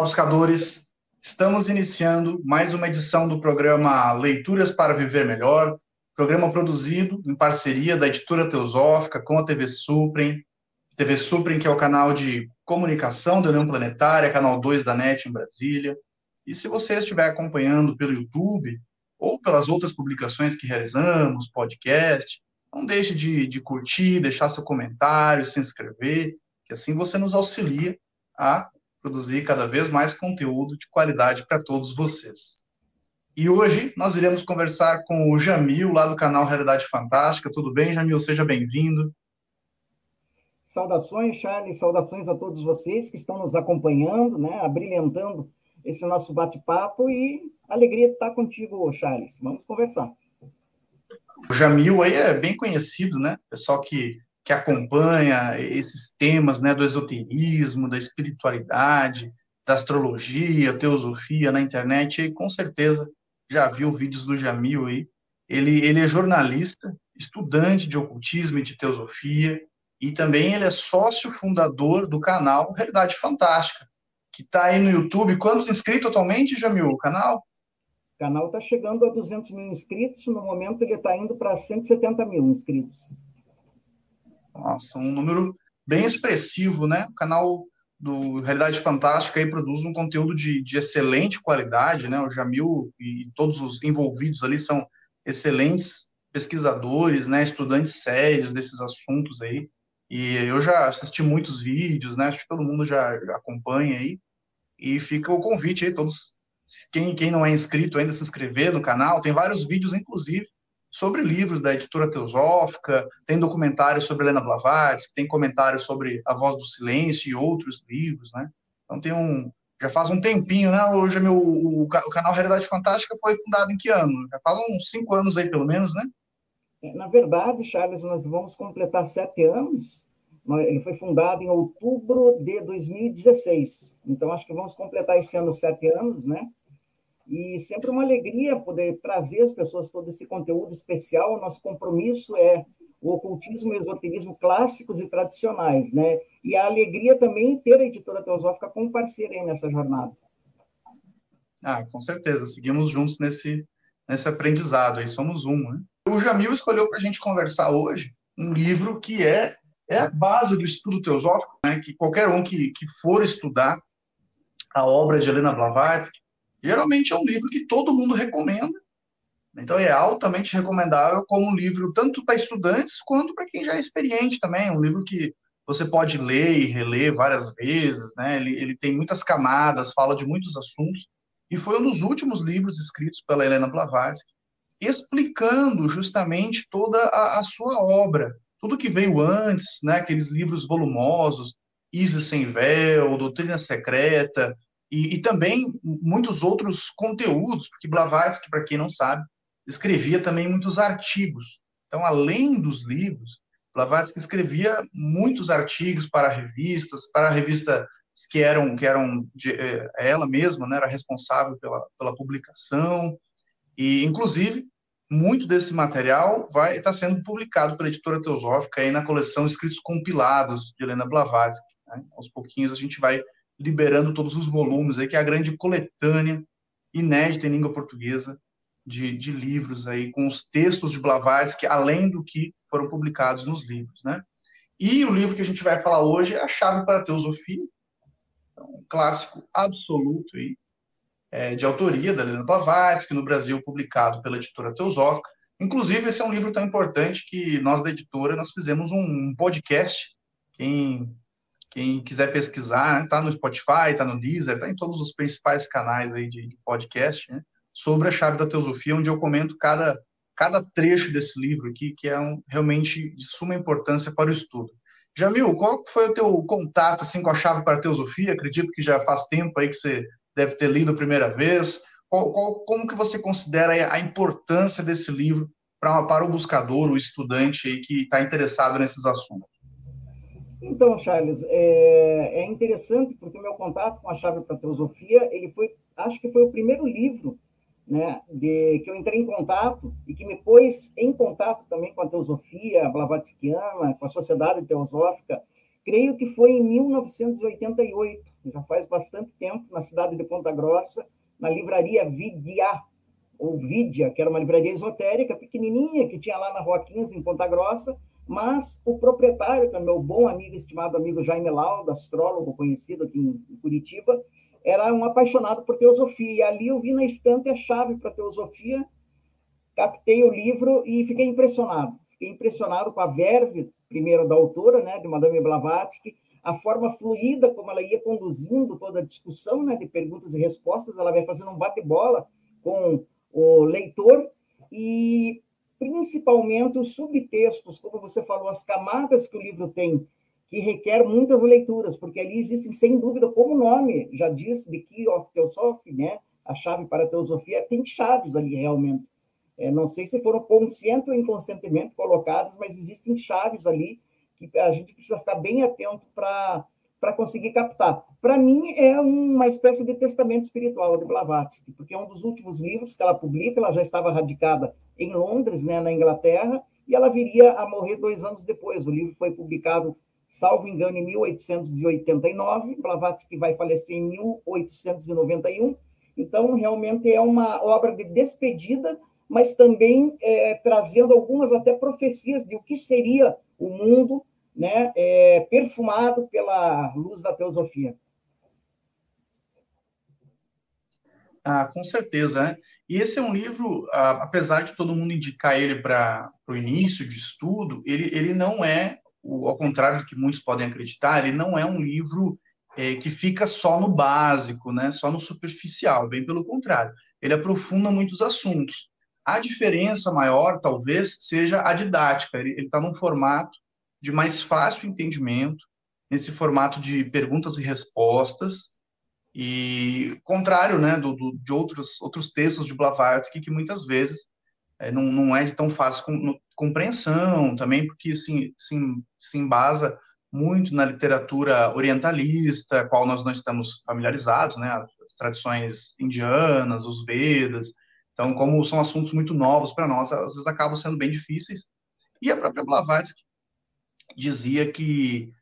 Buscadores! Estamos iniciando mais uma edição do programa Leituras para Viver Melhor, programa produzido em parceria da editora Teosófica com a TV Suprem, TV Suprem, que é o canal de comunicação da União Planetária, canal 2 da NET em Brasília. E se você estiver acompanhando pelo YouTube ou pelas outras publicações que realizamos, podcast, não deixe de, de curtir, deixar seu comentário, se inscrever, que assim você nos auxilia a produzir cada vez mais conteúdo de qualidade para todos vocês. E hoje nós iremos conversar com o Jamil, lá do canal Realidade Fantástica. Tudo bem, Jamil? Seja bem-vindo. Saudações, Charles, saudações a todos vocês que estão nos acompanhando, né, abrilhantando esse nosso bate-papo e alegria de estar contigo, Charles. Vamos conversar. O Jamil aí é bem conhecido, né? Pessoal que que acompanha esses temas né, do esoterismo, da espiritualidade, da astrologia, teosofia na internet, e com certeza já viu vídeos do Jamil aí. Ele, ele é jornalista, estudante de ocultismo e de teosofia, e também ele é sócio fundador do canal Realidade Fantástica, que está aí no YouTube. Quantos inscritos atualmente, Jamil, o canal? O canal está chegando a 200 mil inscritos, no momento ele está indo para 170 mil inscritos. Nossa, um número bem expressivo, né? O canal do Realidade Fantástica aí produz um conteúdo de, de excelente qualidade, né? O Jamil e todos os envolvidos ali são excelentes pesquisadores, né? Estudantes sérios desses assuntos aí. E eu já assisti muitos vídeos, né? Acho que todo mundo já, acompanha aí. E fica o convite aí, todos, quem, quem não é inscrito ainda, se inscrever no canal. Tem vários vídeos, inclusive, sobre livros da editora Teosófica, tem documentários sobre Helena Blavatsky, tem comentários sobre A Voz do Silêncio e outros livros, né? Então tem um, já faz um tempinho, né? Hoje meu, o, o canal Realidade Fantástica foi fundado em que ano? Já faz uns cinco anos aí, pelo menos, né? É, na verdade, Charles, nós vamos completar sete anos. Ele foi fundado em outubro de 2016. Então, acho que vamos completar esse ano sete anos, né? E sempre uma alegria poder trazer às pessoas todo esse conteúdo especial. O nosso compromisso é o ocultismo e o esoterismo clássicos e tradicionais, né? E a alegria também ter a editora Teosófica como parceira aí nessa jornada. Ah, com certeza. Seguimos juntos nesse, nesse aprendizado aí, somos um, né? O Jamil escolheu para a gente conversar hoje um livro que é, é a base do estudo teosófico, né? Que qualquer um que, que for estudar a obra de Helena Blavatsky, geralmente é um livro que todo mundo recomenda. Então é altamente recomendável como um livro tanto para estudantes quanto para quem já é experiente também. Um livro que você pode ler e reler várias vezes, né? Ele, ele tem muitas camadas, fala de muitos assuntos e foi um dos últimos livros escritos pela Helena Blavatsky, explicando justamente toda a, a sua obra, tudo que veio antes, né? Aqueles livros volumosos, Isis sem véu, Doutrina Secreta, e, e, também muitos outros conteúdos, porque Blavatsky, para quem não sabe, escrevia também muitos artigos. Então, além dos livros, Blavatsky escrevia muitos artigos para revistas, para revistas que eram que eram de, eh, ela mesma, né, era responsável pela, pela publicação e, inclusive, muito desse material vai estar tá sendo publicado pela editora Teosófica aí na coleção Escritos Compilados de Helena Blavatsky. Né? Aos pouquinhos a gente vai liberando todos os volumes aí, que é a grande coletânea inédita em língua portuguesa de, de livros aí, com os textos de Blavatsky, além do que foram publicados nos livros, né? E o livro que a gente vai falar hoje é A Chave para a Teosofia, então, um clássico absoluto aí, é, de autoria da Helena Blavatsky, no Brasil publicado pela editora Teosófica. Inclusive, esse é um livro tão importante que nós da editora nós fizemos um podcast. Quem quem quiser pesquisar, está no Spotify, está no Deezer, está em todos os principais canais aí de, de podcast, né? Sobre a chave da teosofia, onde eu comento cada, cada trecho desse livro aqui, que é um, realmente de suma importância para o estudo. Jamil, qual foi o teu contato assim com a chave para a teosofia? Acredito que já faz tempo aí que você deve ter lido a primeira vez. Qual, qual, como que você considera a importância desse livro para, para o buscador, o estudante aí que está interessado nesses assuntos? Então, Charles, é, é interessante porque o meu contato com a chave para a teosofia, ele foi, acho que foi o primeiro livro, né, de, que eu entrei em contato e que me pôs em contato também com a teosofia blavatskiana, com a sociedade teosófica, creio que foi em 1988, já faz bastante tempo, na cidade de Ponta Grossa, na livraria Vidia, ou Vidia, que era uma livraria esotérica, pequenininha, que tinha lá na Rua 15, em Ponta Grossa, mas o proprietário, que é meu bom amigo, estimado amigo Jaime Lauda, astrólogo conhecido aqui em Curitiba, era um apaixonado por teosofia, e ali eu vi na estante a chave para teosofia, captei o livro e fiquei impressionado. Fiquei impressionado com a verve, primeiro da autora, né, de Madame Blavatsky, a forma fluida como ela ia conduzindo toda a discussão, né, de perguntas e respostas, ela vai fazendo um bate-bola com o leitor e principalmente os subtextos, como você falou, as camadas que o livro tem, que requer muitas leituras, porque ali existem, sem dúvida, como o nome já diz, de Key of Theosophy, né? a chave para a teosofia, tem chaves ali realmente. É, não sei se foram consciente ou inconscientemente colocadas, mas existem chaves ali que a gente precisa ficar bem atento para para conseguir captar. Para mim, é uma espécie de testamento espiritual de Blavatsky, porque é um dos últimos livros que ela publica, ela já estava radicada em Londres, né, na Inglaterra, e ela viria a morrer dois anos depois. O livro foi publicado, salvo engano, em 1889, Blavatsky vai falecer em 1891, então, realmente é uma obra de despedida, mas também é, trazendo algumas até profecias de o que seria o mundo né, é, perfumado pela luz da teosofia. Ah, com certeza, né? E esse é um livro, apesar de todo mundo indicar ele para o início de estudo, ele, ele não é, ao contrário do que muitos podem acreditar, ele não é um livro é, que fica só no básico, né? Só no superficial, bem pelo contrário. Ele aprofunda muitos assuntos. A diferença maior, talvez, seja a didática. Ele está num formato de mais fácil entendimento, nesse formato de perguntas e respostas, e contrário né, do, do de outros, outros textos de Blavatsky, que muitas vezes é, não, não é de tão fácil com, no, compreensão, também porque se, se, se embasa muito na literatura orientalista, qual nós não estamos familiarizados, né, as tradições indianas, os Vedas. Então, como são assuntos muito novos para nós, às vezes acabam sendo bem difíceis. E a própria Blavatsky dizia que,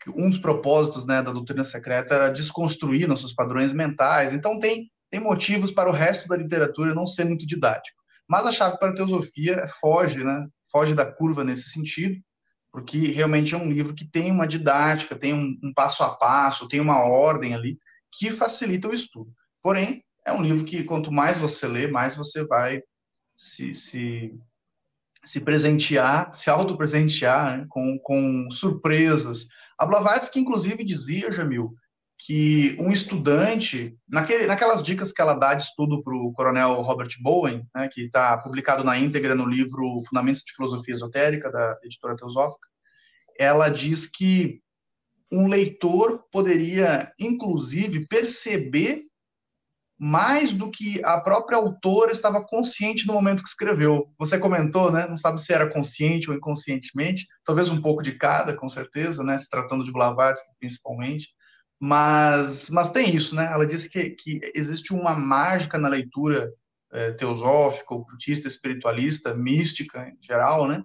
que um dos propósitos né, da doutrina secreta era desconstruir nossos padrões mentais. Então, tem, tem motivos para o resto da literatura não ser muito didático. Mas a chave para a teosofia foge, né, foge da curva nesse sentido, porque realmente é um livro que tem uma didática, tem um, um passo a passo, tem uma ordem ali que facilita o estudo. Porém, é um livro que quanto mais você lê, mais você vai se, se se presentear, se auto-presentear né, com, com surpresas. A Blavatsky, inclusive, dizia, Jamil, que um estudante, naquele, naquelas dicas que ela dá de estudo para o coronel Robert Bowen, né, que está publicado na íntegra no livro Fundamentos de Filosofia Esotérica, da editora Teosófica, ela diz que um leitor poderia, inclusive, perceber mais do que a própria autora estava consciente no momento que escreveu. Você comentou, né? Não sabe se era consciente ou inconscientemente, talvez um pouco de cada, com certeza, né? Se tratando de Blavatsky, principalmente. Mas, mas tem isso, né? Ela disse que, que existe uma mágica na leitura é, teosófica, ocultista, espiritualista, mística em geral, né?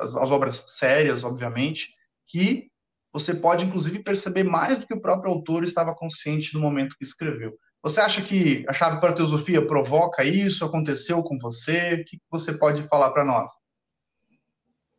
As, as obras sérias, obviamente, que você pode, inclusive, perceber mais do que o próprio autor estava consciente no momento que escreveu. Você acha que a chave para a teosofia provoca isso? Aconteceu com você? O que você pode falar para nós?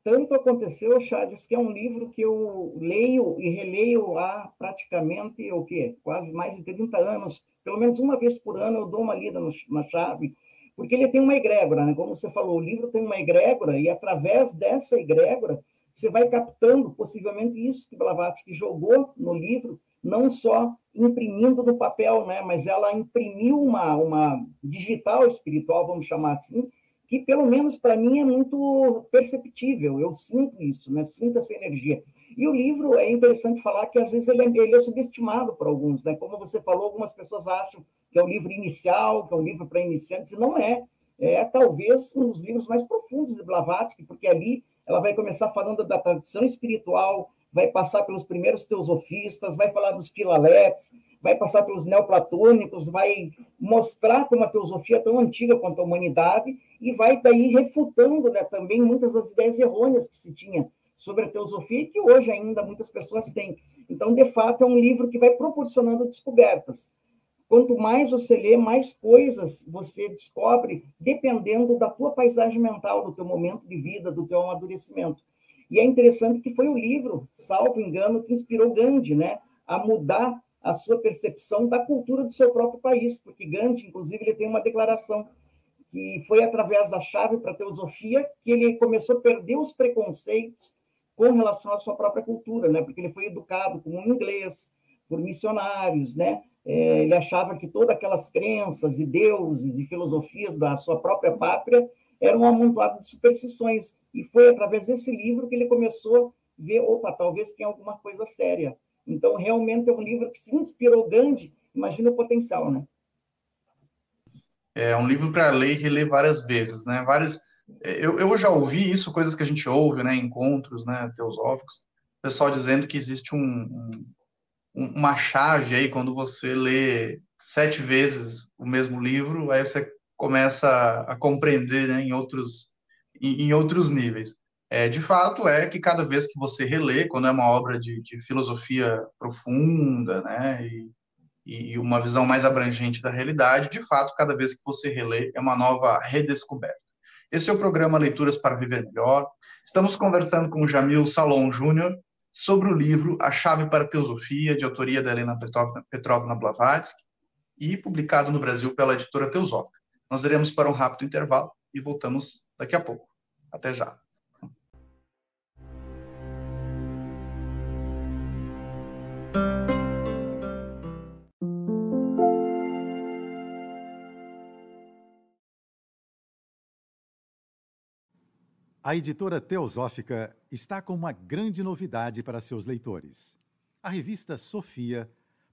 Tanto aconteceu, Charles, que é um livro que eu leio e releio há praticamente o quê? Quase mais de 30 anos. Pelo menos uma vez por ano eu dou uma lida no, na chave, porque ele tem uma egrégora, né? Como você falou, o livro tem uma egrégora e através dessa egrégora você vai captando possivelmente isso que Blavatsky jogou no livro, não só imprimindo no papel, né, mas ela imprimiu uma, uma digital espiritual, vamos chamar assim, que pelo menos para mim é muito perceptível, eu sinto isso, né, sinto essa energia. E o livro, é interessante falar que às vezes ele é, ele é subestimado por alguns, né? Como você falou, algumas pessoas acham que é um livro inicial, que é um livro para iniciantes, e não é. É talvez um dos livros mais profundos de Blavatsky, porque ali ela vai começar falando da tradição espiritual, vai passar pelos primeiros teosofistas, vai falar dos filaletes, vai passar pelos neoplatônicos, vai mostrar como a teosofia é tão antiga quanto a humanidade e vai daí refutando né, também muitas das ideias errôneas que se tinha sobre a teosofia e que hoje ainda muitas pessoas têm. Então, de fato, é um livro que vai proporcionando descobertas. Quanto mais você lê, mais coisas você descobre, dependendo da tua paisagem mental, do teu momento de vida, do teu amadurecimento. E é interessante que foi o livro, salvo engano, que inspirou Gandhi, né, a mudar a sua percepção da cultura do seu próprio país, porque Gandhi, inclusive, ele tem uma declaração que foi através da chave para a teosofia que ele começou a perder os preconceitos com relação à sua própria cultura, né? Porque ele foi educado como inglês, por missionários, né? É, ele achava que todas aquelas crenças e deuses e filosofias da sua própria pátria eram um amontoado de superstições. E foi através desse livro que ele começou a ver, opa, talvez tenha alguma coisa séria. Então, realmente é um livro que se inspirou Gandhi, imagina o potencial, né? É um livro para ler e reler várias vezes, né? Várias, eu, eu já ouvi isso, coisas que a gente ouve, né? Encontros, né? Teosóficos, pessoal dizendo que existe um, um uma chave aí quando você lê sete vezes o mesmo livro, aí você começa a compreender né, em, outros, em, em outros níveis. É, de fato, é que cada vez que você relê, quando é uma obra de, de filosofia profunda, né, e, e, uma visão mais abrangente da realidade, de fato, cada vez que você relê, é uma nova redescoberta. Esse é o programa Leituras para Viver Melhor. Estamos conversando com Jamil Salom Júnior, sobre o livro A Chave para a Teosofia, de autoria da Helena Petrovna Blavatsky, e publicado no Brasil pela editora Teosófica. Nós iremos para um rápido intervalo e voltamos daqui a pouco. Até já. A editora Teosófica está com uma grande novidade para seus leitores. A revista Sofia,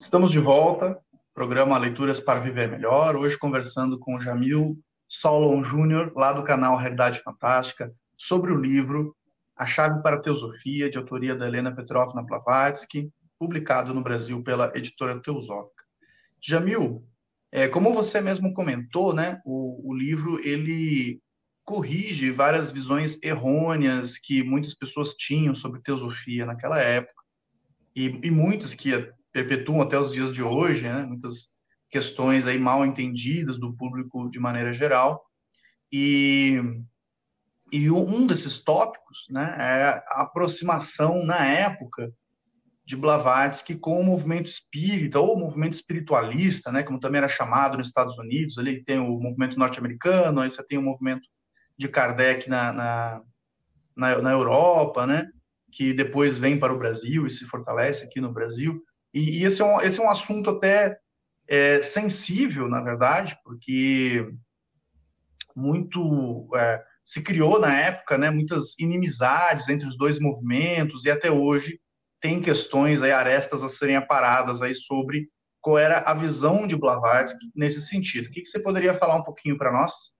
Estamos de volta, programa Leituras para Viver Melhor, hoje conversando com Jamil Solon Júnior, lá do canal Realidade Fantástica, sobre o livro A Chave para a Teosofia, de autoria da Helena Petrovna Blavatsky, publicado no Brasil pela editora Teosófica. Jamil, é, como você mesmo comentou, né, o, o livro ele corrige várias visões errôneas que muitas pessoas tinham sobre teosofia naquela época e, e muitas que perpetuam até os dias de hoje, né, muitas questões aí mal entendidas do público de maneira geral. E e um desses tópicos, né, é a aproximação na época de Blavatsky com o movimento espírita, ou o movimento espiritualista, né, como também era chamado nos Estados Unidos, ali tem o movimento norte-americano, aí você tem o movimento de Kardec na, na, na, na, Europa, né, que depois vem para o Brasil e se fortalece aqui no Brasil. E, e esse, é um, esse é um assunto até é, sensível, na verdade, porque muito é, se criou na época, né, muitas inimizades entre os dois movimentos, e até hoje tem questões aí, arestas a serem aparadas aí sobre qual era a visão de Blavatsky nesse sentido. O que, que você poderia falar um pouquinho para nós?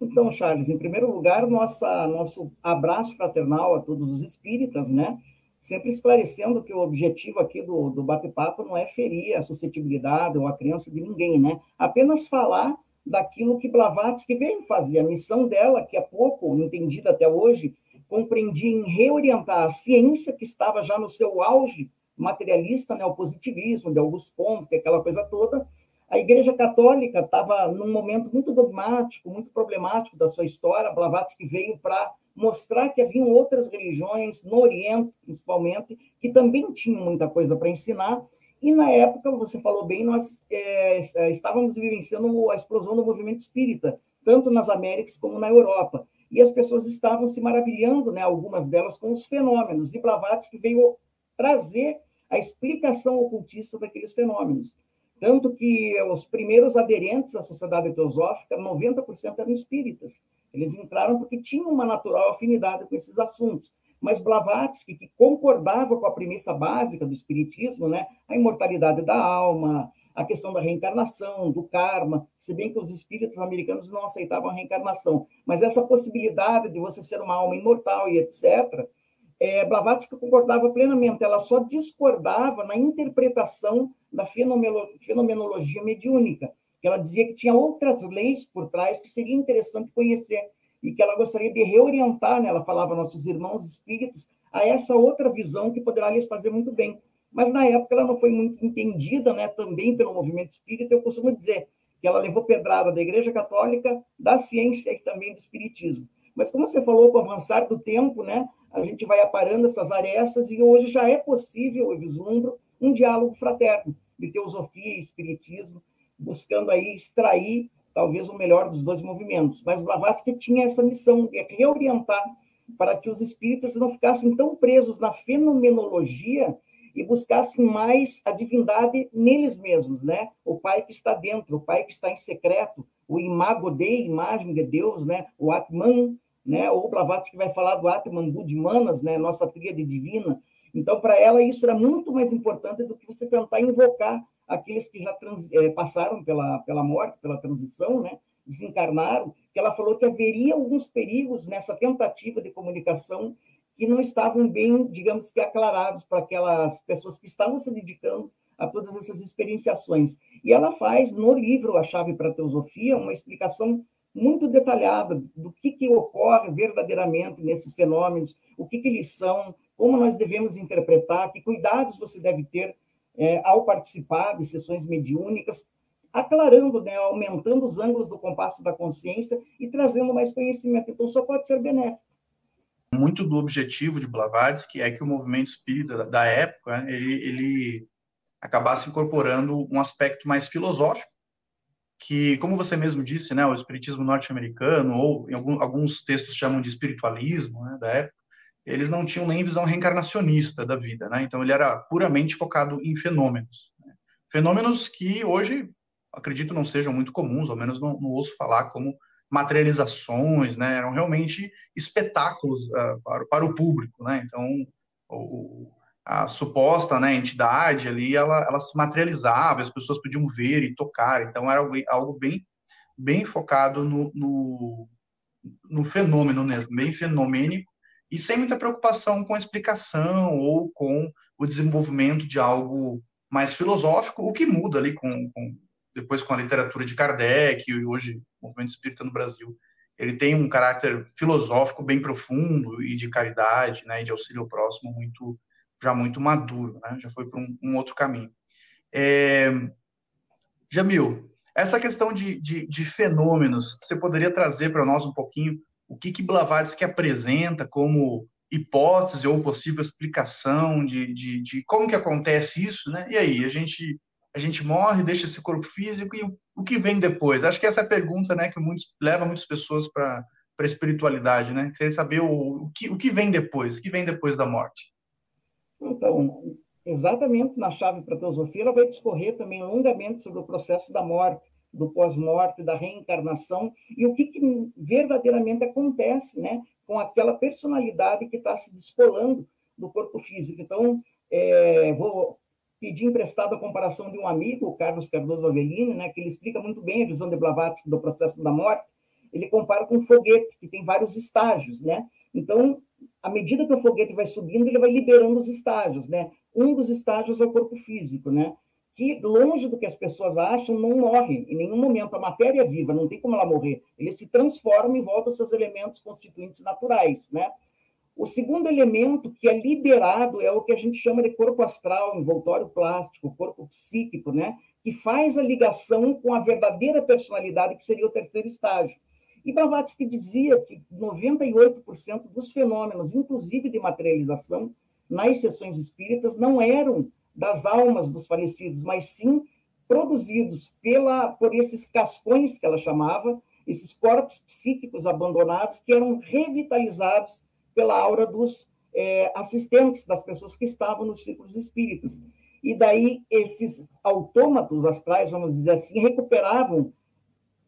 Então, Charles, em primeiro lugar, nossa, nosso abraço fraternal a todos os espíritas, né? Sempre esclarecendo que o objetivo aqui do, do bate-papo não é ferir a suscetibilidade ou a crença de ninguém, né? Apenas falar daquilo que Blavatsky veio fazer. A missão dela, que é pouco entendida até hoje, compreendia em reorientar a ciência que estava já no seu auge materialista, né, o positivismo de Augusto Comte, aquela coisa toda, A Igreja Católica estava num momento muito dogmático, muito problemático da sua história. Blavatsky veio para mostrar que haviam outras religiões, no Oriente principalmente, que também tinham muita coisa para ensinar. E na época, você falou bem, nós é, é, estávamos vivenciando a explosão do movimento espírita, tanto nas Américas como na Europa. E as pessoas estavam se maravilhando, né, algumas delas, com os fenômenos. E Blavatsky veio trazer a explicação ocultista daqueles fenômenos. Tanto que os primeiros aderentes à sociedade teosófica, 90% eram espíritas. Eles entraram porque tinham uma natural afinidade com esses assuntos. Mas Blavatsky, que concordava com a premissa básica do espiritismo, né, a imortalidade da alma, a questão da reencarnação, do karma, se bem que os espíritos americanos não aceitavam a reencarnação, mas essa possibilidade de você ser uma alma imortal e etc., é, Blavatsky concordava plenamente, ela só discordava na interpretação da fenomenologia mediúnica, ela dizia que tinha outras leis por trás que seria interessante conhecer e que ela gostaria de reorientar, né? ela falava nossos irmãos espíritos, a essa outra visão que poderá lhes fazer muito bem. Mas na época ela não foi muito entendida, né, também pelo movimento espírita. Eu costumo dizer que ela levou pedrada da Igreja Católica, da ciência e também do espiritismo. Mas como você falou, com o avançar do tempo, né, a gente vai aparando essas arestas e hoje já é possível, eu vislumbro, um diálogo fraterno de teosofia e espiritismo, buscando aí extrair talvez o melhor dos dois movimentos. Mas Blavatsky tinha essa missão de reorientar para que os espíritas não ficassem tão presos na fenomenologia e buscassem mais a divindade neles mesmos, né? O Pai que está dentro, o Pai que está em secreto, o imago Dei, imagem de Deus, né? O Atman, né? Ou Blavatsky vai falar do Atman Budmanas, né? Nossa tríade divina. Então, para ela, isso era muito mais importante do que você tentar invocar aqueles que já trans, é, passaram pela, pela morte, pela transição, né? desencarnaram, que ela falou que haveria alguns perigos nessa tentativa de comunicação que não estavam bem, digamos que, aclarados para aquelas pessoas que estavam se dedicando a todas essas experienciações. E ela faz, no livro A Chave para a Teosofia, uma explicação muito detalhada do que, que ocorre verdadeiramente nesses fenômenos, o que, que eles são, como nós devemos interpretar, que cuidados você deve ter é, ao participar de sessões mediúnicas, aclarando, né, aumentando os ângulos do compasso da consciência e trazendo mais conhecimento. Então, só pode ser benéfico muito do objetivo de Blavatsky é que o movimento espírita da época né, ele, ele acabasse incorporando um aspecto mais filosófico, que, como você mesmo disse, né, o espiritismo norte-americano, ou algum, alguns textos chamam de espiritualismo né, da época, eles não tinham nem visão reencarnacionista da vida, né? Então ele era puramente focado em fenômenos, né? fenômenos que hoje acredito não sejam muito comuns, ao menos não, não ouço falar como materializações, né? Eram realmente espetáculos uh, para, para, o público, né? Então, o, a suposta né, entidade ali, ela, ela se materializava, as pessoas podiam ver e tocar, então era algo, algo bem, bem focado no, no, no fenômeno mesmo, bem fenomênico, e sem muita preocupação com a explicação ou com o desenvolvimento de algo mais filosófico, o que muda ali com, com depois com a literatura de Kardec e hoje o movimento espírita no Brasil. Ele tem um caráter filosófico bem profundo e de caridade, né, e de auxílio ao próximo muito já muito maduro, né, já foi para um, um, outro caminho. É... Jamil, essa questão de, de, de fenômenos, você poderia trazer para nós um pouquinho o que, que Blavatsky apresenta como hipótese ou possível explicação de, de, de como que acontece isso, né? E aí, a gente a gente morre, deixa esse corpo físico e o que vem depois? Acho que essa é a pergunta, né, que muitos, leva muitas pessoas para a espiritualidade, né? Querer saber o, o, que, o que vem depois, o que vem depois da morte. Então, exatamente na chave para a teosofia, ela vai discorrer também longamente sobre o processo da morte, do pós-morte, da reencarnação e o que, que, verdadeiramente acontece, né, com aquela personalidade que está se descolando do corpo físico. Então, é, vou pedi emprestado a comparação de um amigo, o Carlos Cardoso Avellini, né, que ele explica muito bem a visão de Blavatsky do processo da morte. Ele compara com um foguete, que tem vários estágios, né? Então, à medida que o foguete vai subindo, ele vai liberando os estágios, né? Um dos estágios é o corpo físico, né? Que, longe do que as pessoas acham, não morre em nenhum momento. A matéria é viva, não tem como ela morrer. Ele se transforma e volta aos seus elementos constituintes naturais, né? O segundo elemento que é liberado é o que a gente chama de corpo astral, envoltório plástico, corpo psíquico, né? que faz a ligação com a verdadeira personalidade, que seria o terceiro estágio. E Blavatsky dizia que 98% dos fenômenos, inclusive de materialização, nas sessões espíritas, não eram das almas dos falecidos, mas sim produzidos pela, por esses cascões que ela chamava, esses corpos psíquicos abandonados que eram revitalizados pela aura dos é, assistentes, das pessoas que estavam nos círculos espíritas. E daí esses autômatos astrais, vamos dizer assim, recuperavam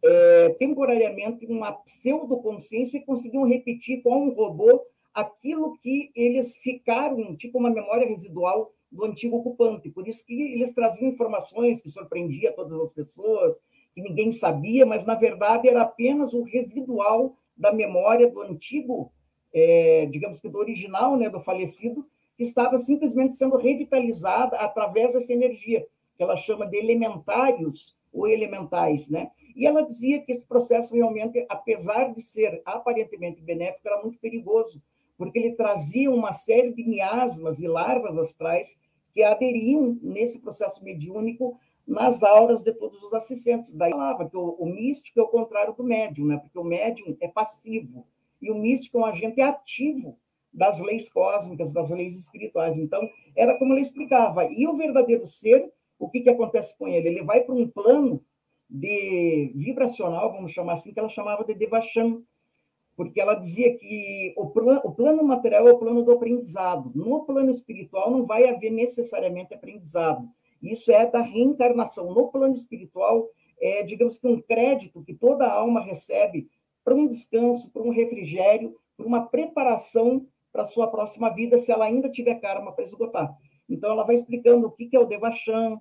é, temporariamente uma pseudoconsciência e conseguiam repetir com um robô aquilo que eles ficaram, tipo uma memória residual do antigo ocupante. Por isso que eles traziam informações que surpreendia todas as pessoas, que ninguém sabia, mas na verdade era apenas o residual da memória do antigo, é, digamos que do original, né, do falecido, que estava simplesmente sendo revitalizada através dessa energia, que ela chama de elementários ou elementais, né? E ela dizia que esse processo realmente, apesar de ser aparentemente benéfico, era muito perigoso, porque ele trazia uma série de miasmas e larvas astrais que aderiam nesse processo mediúnico nas auras de todos os assistentes. Daí falava que o, o místico é o contrário do médium, né? porque o médium é passivo e o místico é um agente ativo das leis cósmicas, das leis espirituais. Então, era como ele explicava. E o verdadeiro ser, o que, que acontece com ele? Ele vai para um plano de vibracional, vamos chamar assim, que ela chamava de Devachan, porque ela dizia que o, plan, o plano material é o plano do aprendizado. No plano espiritual não vai haver necessariamente aprendizado. Isso é da reencarnação. No plano espiritual, é, digamos que um crédito que toda alma recebe para um descanso, para um refrigério, para uma preparação para a sua próxima vida, se ela ainda tiver karma para esgotar. Então, ela vai explicando o que é o Devachan,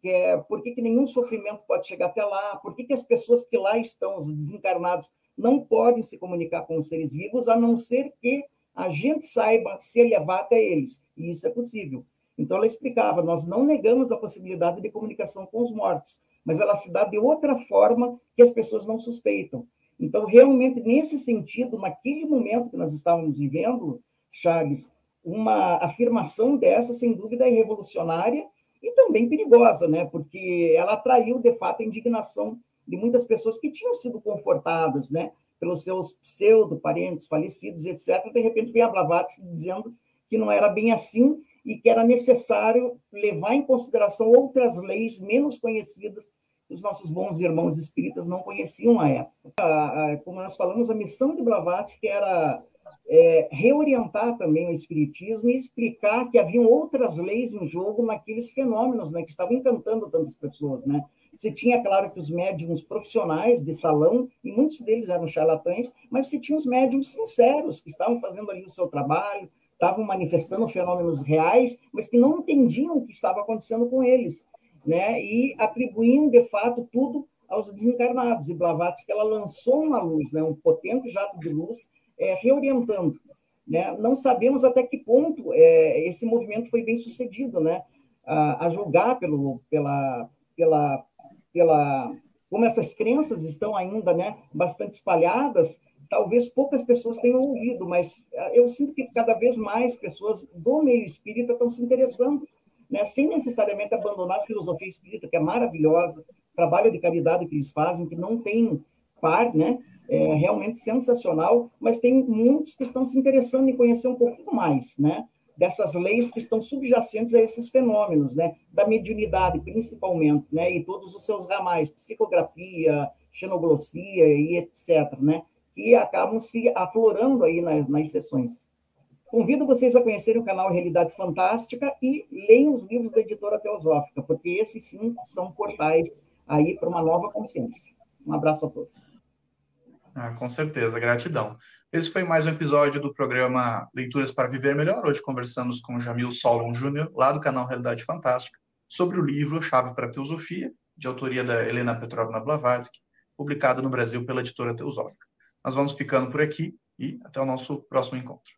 que é, por que, que nenhum sofrimento pode chegar até lá, por que, que as pessoas que lá estão, os desencarnados, não podem se comunicar com os seres vivos, a não ser que a gente saiba se elevar até eles. E isso é possível. Então, ela explicava: nós não negamos a possibilidade de comunicação com os mortos, mas ela se dá de outra forma que as pessoas não suspeitam. Então, realmente, nesse sentido, naquele momento que nós estávamos vivendo, Charles, uma afirmação dessa, sem dúvida, é revolucionária e também perigosa, né? porque ela atraiu, de fato, a indignação de muitas pessoas que tinham sido confortadas né? pelos seus pseudo-parentes falecidos, etc. De repente, vem a Blavatsky dizendo que não era bem assim e que era necessário levar em consideração outras leis menos conhecidas que os nossos bons irmãos espíritas não conheciam à época. Como nós falamos, a missão de Blavatsky era é, reorientar também o espiritismo e explicar que haviam outras leis em jogo naqueles fenômenos né, que estavam encantando tantas pessoas. Né? Você tinha, claro, que os médiums profissionais de salão, e muitos deles eram charlatães, mas você tinha os médiums sinceros, que estavam fazendo ali o seu trabalho, estavam manifestando fenômenos reais, mas que não entendiam o que estava acontecendo com eles, né? E atribuíam de fato tudo aos desencarnados. E Blavatsky ela lançou uma luz, né? Um potente jato de luz, é, reorientando. Né? Não sabemos até que ponto é, esse movimento foi bem sucedido, né? A, a julgar pelo, pela, pela, pela, como essas crenças estão ainda, né? Bastante espalhadas talvez poucas pessoas tenham ouvido, mas eh, eu sinto que cada vez mais pessoas do meio espírita estão se interessando, né, sem necessariamente abandonar a filosofia espírita, que é maravilhosa, trabalho de caridade que eles fazem, que não tem par, né, é realmente sensacional, mas tem muitos que estão se interessando em conhecer um pouquinho mais, né, dessas leis que estão subjacentes a esses fenômenos, né, da mediunidade principalmente, né, e todos os seus ramais, psicografia, xenoglossia e etc, né, que acabam se aflorando aí nas, nas sessões. Convido vocês a conhecerem o canal Realidade Fantástica e leiam os livros da editora Teosófica, porque esses sim são portais aí para uma nova consciência. Um abraço a todos. Ah, com certeza, gratidão. Esse foi mais um episódio do programa Leituras para Viver Melhor. Hoje conversamos com Jamil Solon Júnior, lá do canal Realidade Fantástica, sobre o livro Chave para a Teosofia, de autoria da Helena Petrovna Blavatsky, publicado no Brasil pela editora Teosófica. Nós vamos ficando por aqui e até o nosso próximo encontro.